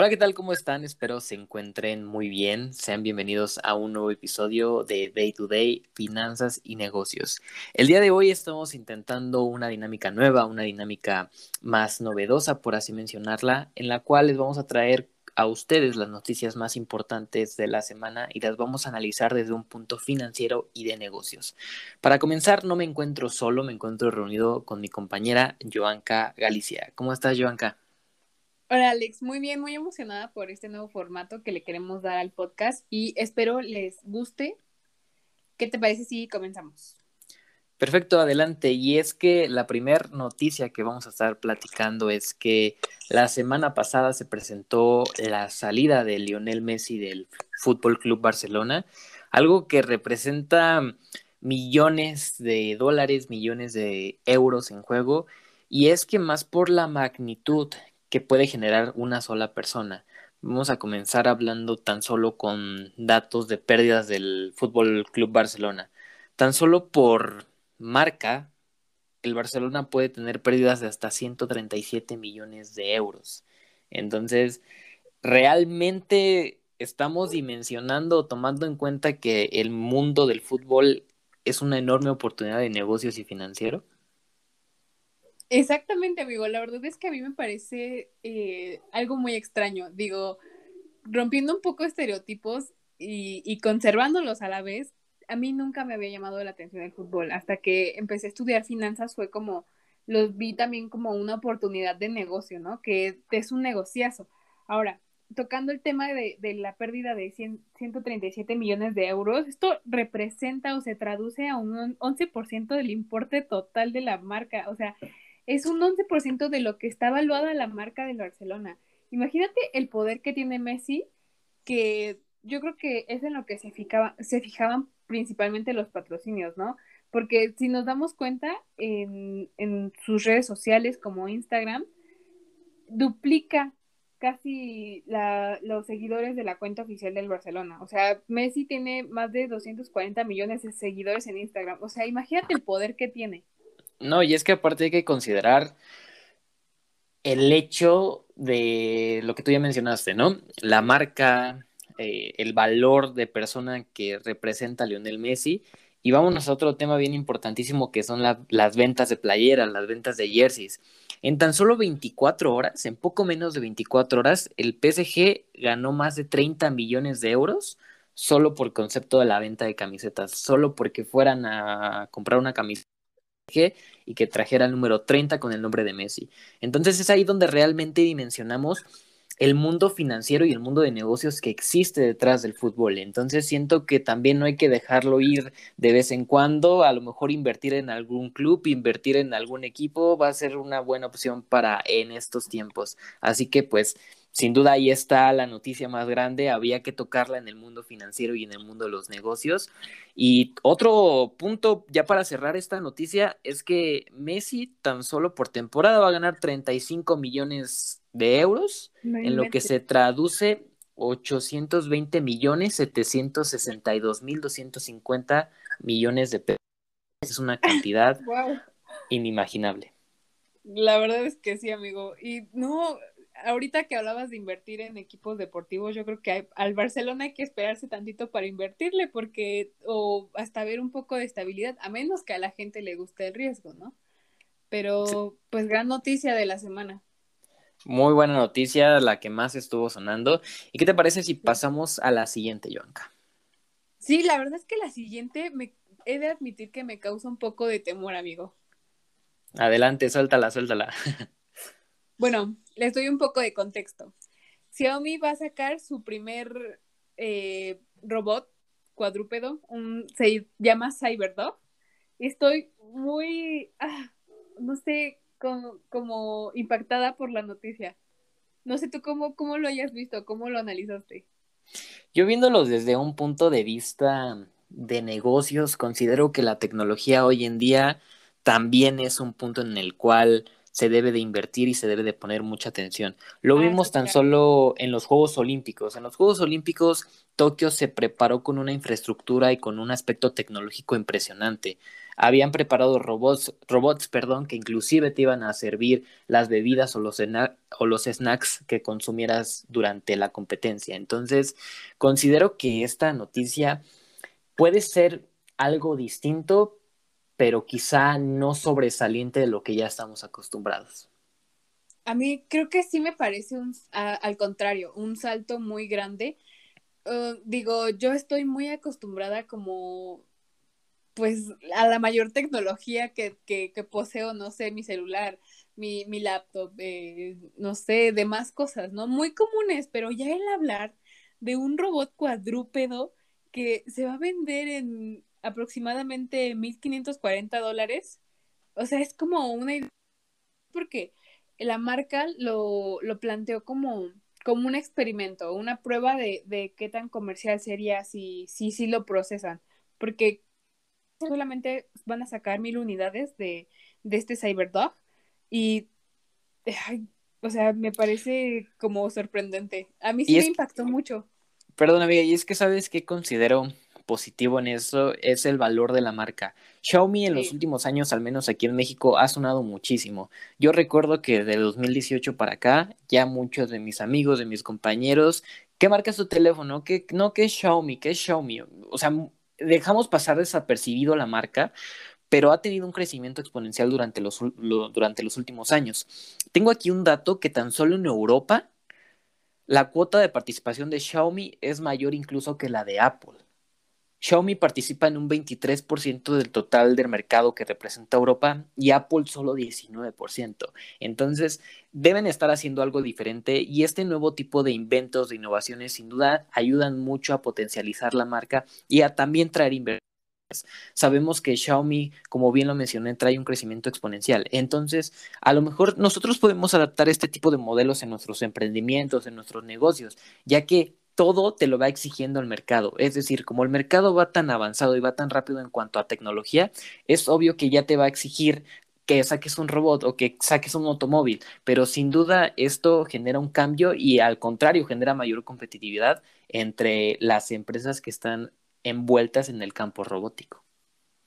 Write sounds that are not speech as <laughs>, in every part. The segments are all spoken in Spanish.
Hola, ¿qué tal? ¿Cómo están? Espero se encuentren muy bien. Sean bienvenidos a un nuevo episodio de Day to Day, Finanzas y Negocios. El día de hoy estamos intentando una dinámica nueva, una dinámica más novedosa, por así mencionarla, en la cual les vamos a traer a ustedes las noticias más importantes de la semana y las vamos a analizar desde un punto financiero y de negocios. Para comenzar, no me encuentro solo, me encuentro reunido con mi compañera Joanca Galicia. ¿Cómo estás, Joanca? Hola Alex, muy bien, muy emocionada por este nuevo formato que le queremos dar al podcast y espero les guste. ¿Qué te parece si comenzamos? Perfecto, adelante. Y es que la primera noticia que vamos a estar platicando es que la semana pasada se presentó la salida de Lionel Messi del Fútbol Club Barcelona, algo que representa millones de dólares, millones de euros en juego. Y es que más por la magnitud que puede generar una sola persona. Vamos a comenzar hablando tan solo con datos de pérdidas del Fútbol Club Barcelona. Tan solo por marca, el Barcelona puede tener pérdidas de hasta 137 millones de euros. Entonces, realmente estamos dimensionando, tomando en cuenta que el mundo del fútbol es una enorme oportunidad de negocios y financiero. Exactamente, amigo. La verdad es que a mí me parece eh, algo muy extraño. Digo, rompiendo un poco estereotipos y, y, conservándolos a la vez, a mí nunca me había llamado la atención el fútbol. Hasta que empecé a estudiar finanzas fue como, los vi también como una oportunidad de negocio, ¿no? Que es un negociazo. Ahora, tocando el tema de, de la pérdida de 100, 137 millones de euros, esto representa o se traduce a un 11% del importe total de la marca. O sea, es un 11% de lo que está evaluada la marca del Barcelona. Imagínate el poder que tiene Messi, que yo creo que es en lo que se, se fijaban principalmente los patrocinios, ¿no? Porque si nos damos cuenta, en, en sus redes sociales como Instagram, duplica casi la, los seguidores de la cuenta oficial del Barcelona. O sea, Messi tiene más de 240 millones de seguidores en Instagram. O sea, imagínate el poder que tiene. No, y es que aparte hay que considerar el hecho de lo que tú ya mencionaste, ¿no? La marca, eh, el valor de persona que representa a Lionel Messi. Y vámonos a otro tema bien importantísimo que son las ventas de playeras, las ventas de jerseys. En tan solo 24 horas, en poco menos de 24 horas, el PSG ganó más de 30 millones de euros solo por concepto de la venta de camisetas, solo porque fueran a comprar una camiseta y que trajera el número 30 con el nombre de Messi. Entonces es ahí donde realmente dimensionamos el mundo financiero y el mundo de negocios que existe detrás del fútbol. Entonces siento que también no hay que dejarlo ir de vez en cuando, a lo mejor invertir en algún club, invertir en algún equipo va a ser una buena opción para en estos tiempos. Así que pues sin duda ahí está la noticia más grande, había que tocarla en el mundo financiero y en el mundo de los negocios. Y otro punto ya para cerrar esta noticia es que Messi tan solo por temporada va a ganar 35 millones de euros, en lo que se traduce 820 millones 762 mil 250 millones de pesos. Es una cantidad <laughs> inimaginable. La verdad es que sí, amigo. Y no, ahorita que hablabas de invertir en equipos deportivos, yo creo que al Barcelona hay que esperarse tantito para invertirle, porque, o hasta ver un poco de estabilidad, a menos que a la gente le guste el riesgo, ¿no? Pero, pues, gran noticia de la semana. Muy buena noticia, la que más estuvo sonando. ¿Y qué te parece si pasamos a la siguiente, Joanca? Sí, la verdad es que la siguiente me he de admitir que me causa un poco de temor, amigo. Adelante, suéltala, suéltala. <laughs> Bueno, les doy un poco de contexto. Xiaomi va a sacar su primer eh, robot cuadrúpedo, un, se llama CyberDog. Estoy muy, ah, no sé, como, impactada por la noticia. No sé tú cómo, cómo lo hayas visto, cómo lo analizaste. Yo viéndolo desde un punto de vista de negocios, considero que la tecnología hoy en día también es un punto en el cual se debe de invertir y se debe de poner mucha atención. Lo Ah, vimos tan claro. solo en los Juegos Olímpicos. En los Juegos Olímpicos, Tokio se preparó con una infraestructura y con un aspecto tecnológico impresionante. Habían preparado robots, robots, perdón, que inclusive te iban a servir las bebidas o los, o los snacks que consumieras durante la competencia. Entonces, considero que esta noticia puede ser algo distinto, pero quizá no sobresaliente de lo que ya estamos acostumbrados. A mí creo que sí me parece un, al contrario, un salto muy grande. Uh, digo, yo estoy muy acostumbrada como, pues, a la mayor tecnología que, que, que poseo, no sé, mi celular, mi, mi laptop, eh, no sé, demás cosas, ¿no? Muy comunes, pero ya el hablar de un robot cuadrúpedo que se va a vender en aproximadamente 1.540 dólares, o sea, es como una idea, porque la marca lo, lo planteó como, como un experimento, una prueba de, de qué tan comercial sería si, si, si lo procesan, porque solamente van a sacar mil unidades de, de este Cyberdog y, ay, o sea, me parece como sorprendente. A mí sí me impactó mucho. Perdón, amiga, y es que sabes qué considero positivo en eso es el valor de la marca. Xiaomi en los últimos años, al menos aquí en México, ha sonado muchísimo. Yo recuerdo que de 2018 para acá, ya muchos de mis amigos, de mis compañeros, ¿qué marca es tu teléfono? ¿Qué, no, ¿qué es Xiaomi? ¿Qué es Xiaomi? O sea, dejamos pasar desapercibido la marca, pero ha tenido un crecimiento exponencial durante los, lo- durante los últimos años. Tengo aquí un dato que tan solo en Europa la cuota de participación de Xiaomi es mayor incluso que la de Apple. Xiaomi participa en un 23% del total del mercado que representa Europa y Apple solo 19%. Entonces, deben estar haciendo algo diferente y este nuevo tipo de inventos, de innovaciones, sin duda, ayudan mucho a potencializar la marca y a también traer inversiones. Sabemos que Xiaomi, como bien lo mencioné, trae un crecimiento exponencial. Entonces, a lo mejor nosotros podemos adaptar este tipo de modelos en nuestros emprendimientos, en nuestros negocios, ya que todo te lo va exigiendo el mercado. Es decir, como el mercado va tan avanzado y va tan rápido en cuanto a tecnología, es obvio que ya te va a exigir que saques un robot o que saques un automóvil, pero sin duda esto genera un cambio y al contrario genera mayor competitividad entre las empresas que están envueltas en el campo robótico.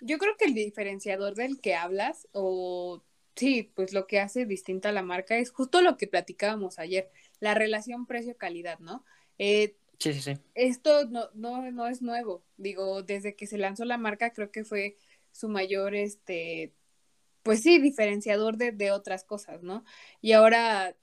Yo creo que el diferenciador del que hablas, o sí, pues lo que hace distinta a la marca es justo lo que platicábamos ayer, la relación precio-calidad, ¿no? Eh, Sí, sí, sí. esto no, no, no es nuevo. Digo, desde que se lanzó la marca, creo que fue su mayor, este, pues sí, diferenciador de, de otras cosas, ¿no? Y ahora,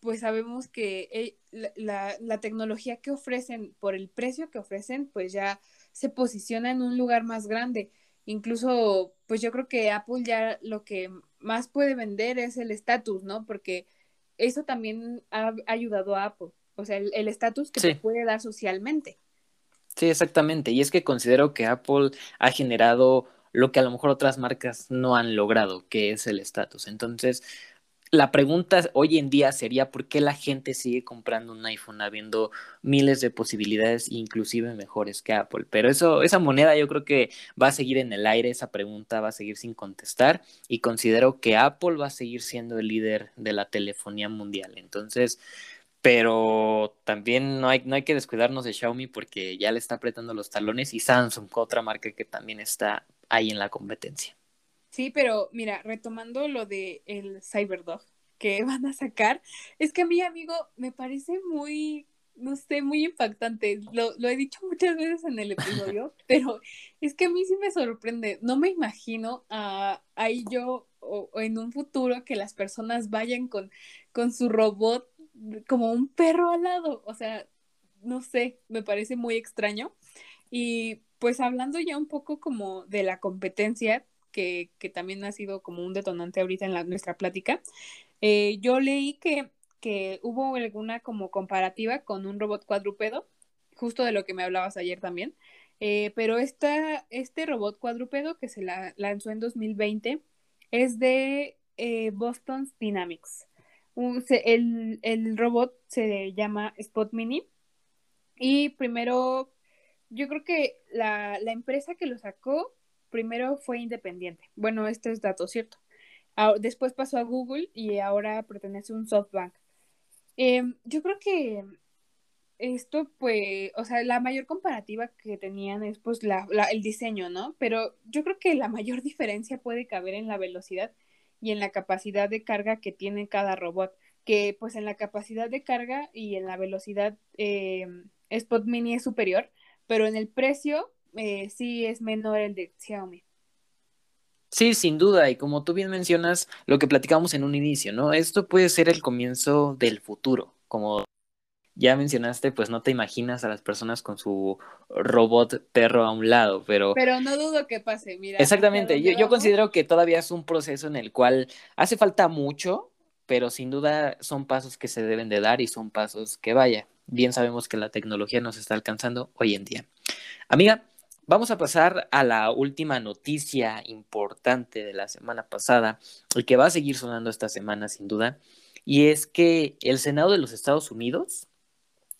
pues sabemos que eh, la, la, la tecnología que ofrecen, por el precio que ofrecen, pues ya se posiciona en un lugar más grande. Incluso, pues yo creo que Apple ya lo que más puede vender es el estatus, ¿no? Porque eso también ha ayudado a Apple. O sea, el estatus que Sí. te puede dar socialmente. Sí, exactamente. Y es que considero que Apple ha generado lo que a lo mejor otras marcas no han logrado, que es el estatus. Entonces, la pregunta hoy en día sería por qué la gente sigue comprando un iPhone habiendo miles de posibilidades, inclusive mejores que Apple. Pero eso, esa moneda yo creo que va a seguir en el aire, esa pregunta va a seguir sin contestar y considero que Apple va a seguir siendo el líder de la telefonía mundial. Entonces, pero también no hay, no hay que descuidarnos de Xiaomi porque ya le está apretando los talones y Samsung, otra marca que también está ahí en la competencia. Sí, pero mira, retomando lo de el Cyberdog que <laughs> van a sacar, es que a mí, amigo, me parece muy, no sé, muy impactante. Lo, lo he dicho muchas veces en el episodio, <laughs> pero es que a mí sí me sorprende. No me imagino a, ahí yo o, o en un futuro que las personas vayan con, con su robot como un perro al lado. O sea, no sé, me parece muy extraño. Y pues hablando ya un poco como de la competencia, que, que también ha sido como un detonante ahorita en la, nuestra plática, eh, yo leí que, que hubo alguna como comparativa con un robot cuadrúpedo, justo de lo que me hablabas ayer también, eh, pero esta, este robot cuadrúpedo que se la, lanzó en 2020 es de eh, Boston Dynamics. El, el, robot se llama Spot Mini Y primero, yo creo que la, la empresa que lo sacó primero fue independiente. Bueno, este es dato cierto. Después pasó a Google y ahora pertenece a un SoftBank. Em, yo creo que esto, pues, o sea, la mayor comparativa que tenían es pues la, el diseño, ¿no? Pero yo creo que la mayor <laughs> diferencia puede caber en la velocidad y en la capacidad de carga que tiene cada robot, que pues en la capacidad de carga y en la velocidad eh, Spot Mini es superior, pero en el precio eh, sí es menor el de Xiaomi. Sí, sin duda, y como tú bien mencionas, lo que platicamos en un inicio, ¿no? Esto puede ser el comienzo del futuro, como ya mencionaste, pues no te imaginas a las personas con su robot perro a un lado, pero... Pero no dudo que pase, mira. Exactamente, yo, yo considero que todavía es un proceso en el cual hace falta mucho, pero sin duda son pasos que se deben de dar y son pasos que vaya. Bien sabemos que la tecnología nos está alcanzando hoy en día. Amiga, Vamos a pasar a la última noticia importante de la semana pasada y que va a seguir sonando esta semana sin duda, y es que el Senado de los Estados Unidos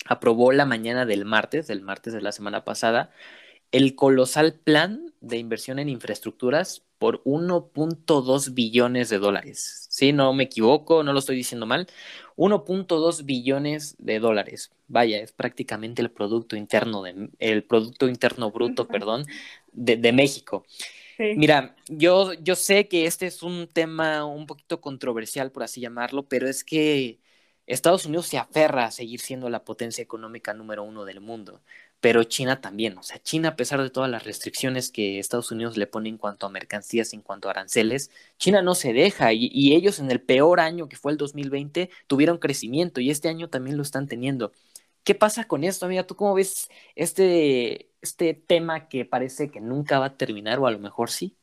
aprobó la mañana del martes, del martes de la semana pasada, el colosal plan de inversión en infraestructuras por 1.2 billones de dólares. Sí, no me equivoco, no lo estoy diciendo mal. 1.2 billones de dólares. Vaya, es prácticamente el producto interno de, el producto interno bruto, perdón, de, México. Mira, yo, yo sé que este es un tema un poquito controversial, por así llamarlo, pero es que Estados Unidos se aferra a seguir siendo la potencia económica número uno del mundo pero China también, o sea, China a pesar de todas las restricciones que Estados Unidos le pone en cuanto a mercancías, en cuanto a aranceles, China no se deja y, ellos en el peor año que fue el 2020 tuvieron crecimiento y este año también lo están teniendo. ¿Qué pasa con esto, amiga? ¿Tú cómo ves este, este tema que parece que nunca va a terminar o a lo mejor sí?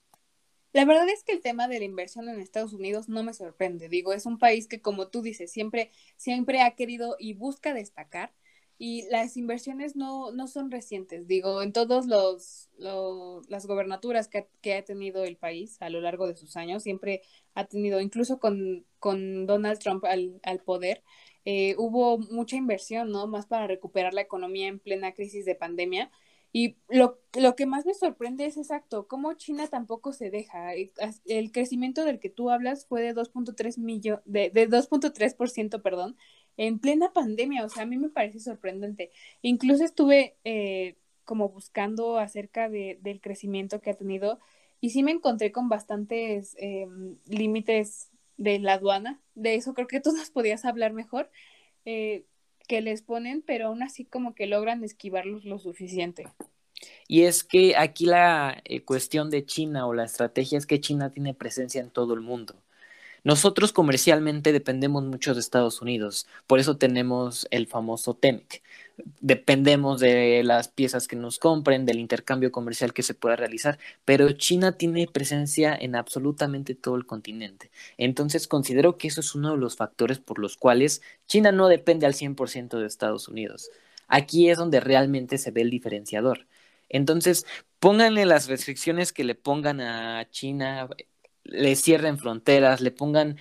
La verdad es que el tema de la inversión en Estados Unidos no me sorprende. Digo, es un país que, como tú dices, siempre, siempre ha querido y busca destacar y las inversiones no, no son recientes, digo, en todos los, las gobernaturas que, que, ha tenido el país a lo largo de sus años, siempre ha tenido, incluso con, con Donald Trump al, al poder, eh, hubo mucha inversión, ¿no? Más para recuperar la economía en plena crisis de pandemia. Y lo, lo que más me sorprende es exacto, cómo China tampoco se deja. El crecimiento del que tú hablas fue de 2.3 millones, de, de 2.3%, perdón, en plena pandemia, o sea, a mí me parece sorprendente. Incluso estuve eh, como buscando acerca de, del crecimiento que ha tenido y sí me encontré con bastantes em, límites de la aduana, de eso creo que tú nos podías hablar mejor, eh, que les ponen, pero aún así como que logran esquivarlos lo suficiente. Y es que aquí la eh, cuestión de China o la estrategia es que China tiene presencia en todo el mundo. Nosotros comercialmente dependemos mucho de Estados Unidos, por eso tenemos el famoso TEMEC. Dependemos de las piezas que nos compren, del intercambio comercial que se pueda realizar, pero China tiene presencia en absolutamente todo el continente. Entonces considero que eso es uno de los factores por los cuales China no depende al 100% de Estados Unidos. Aquí es donde realmente se ve el diferenciador. Entonces, pónganle las restricciones que le pongan a China le cierren fronteras, le pongan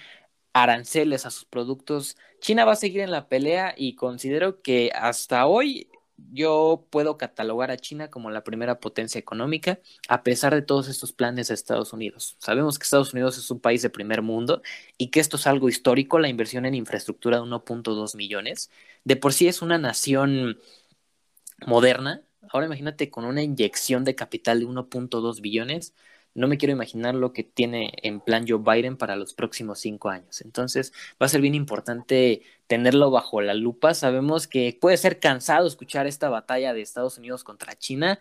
aranceles a sus productos, China va a seguir en la pelea y considero que hasta hoy yo puedo catalogar a China como la primera potencia económica a pesar de todos estos planes de Estados Unidos. Sabemos que Estados Unidos es un país de primer mundo y que esto es algo histórico, la inversión en infraestructura de 1.2 millones. De por sí es una nación moderna. Ahora imagínate con una inyección de capital de 1.2 billones no me quiero imaginar lo que tiene en plan Joe Biden para los próximos cinco años. Entonces va a ser bien importante tenerlo bajo la lupa. Sabemos que puede ser cansado escuchar esta batalla de Estados Unidos contra China,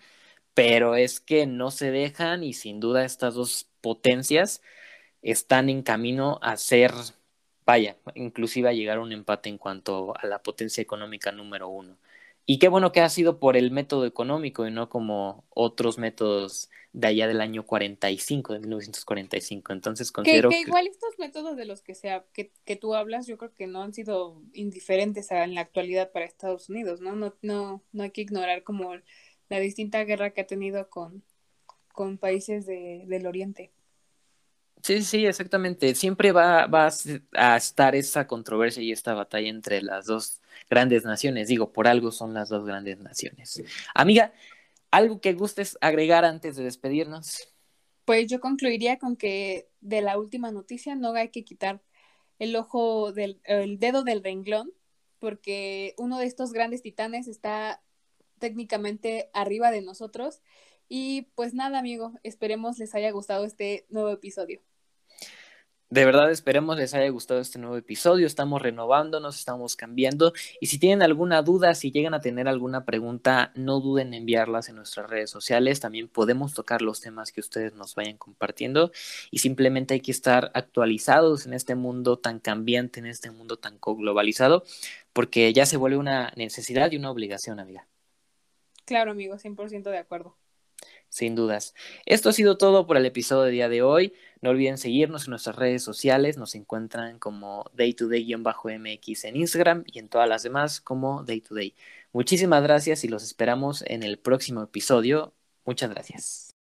pero es que no se dejan y sin duda estas dos potencias están en camino a ser, vaya, inclusive a llegar a un empate en cuanto a la potencia económica número uno. Y qué bueno que ha sido por el método económico y no como otros métodos de allá del año 45, de 1945. Entonces considero que, igual estos métodos de los que, sea, que, que, tú hablas, yo creo que no han sido indiferentes en la actualidad para Estados Unidos, ¿no? No, no, no hay que ignorar como la distinta guerra que ha tenido con, con países de, del Oriente. Sí, sí, exactamente. Siempre va, va a estar esa controversia y esta batalla entre las dos grandes naciones. Digo, por algo son las dos grandes naciones. Amiga, ¿algo que gustes agregar antes de despedirnos? Pues yo concluiría con que de la última noticia no hay que quitar el ojo del el dedo del renglón, porque uno de estos grandes titanes está técnicamente arriba de nosotros. Y pues nada, amigo, esperemos les haya gustado este nuevo episodio. De verdad esperemos les haya gustado este nuevo episodio. Estamos renovándonos, estamos cambiando. Y si tienen alguna duda, si llegan a tener alguna pregunta, no duden en enviarlas en nuestras redes sociales. También podemos tocar los temas que ustedes nos vayan compartiendo. Y simplemente hay que estar actualizados en este mundo tan cambiante, en este mundo tan globalizado, porque ya se vuelve una necesidad y una obligación, amiga. Claro, amigo, 100% de acuerdo sin dudas. Esto ha sido todo por el episodio de día de hoy. No olviden seguirnos en nuestras redes sociales. Nos encuentran como daytoday-mx en Instagram y en todas las demás como daytoday. Muchísimas gracias y los esperamos en el próximo episodio. Muchas gracias.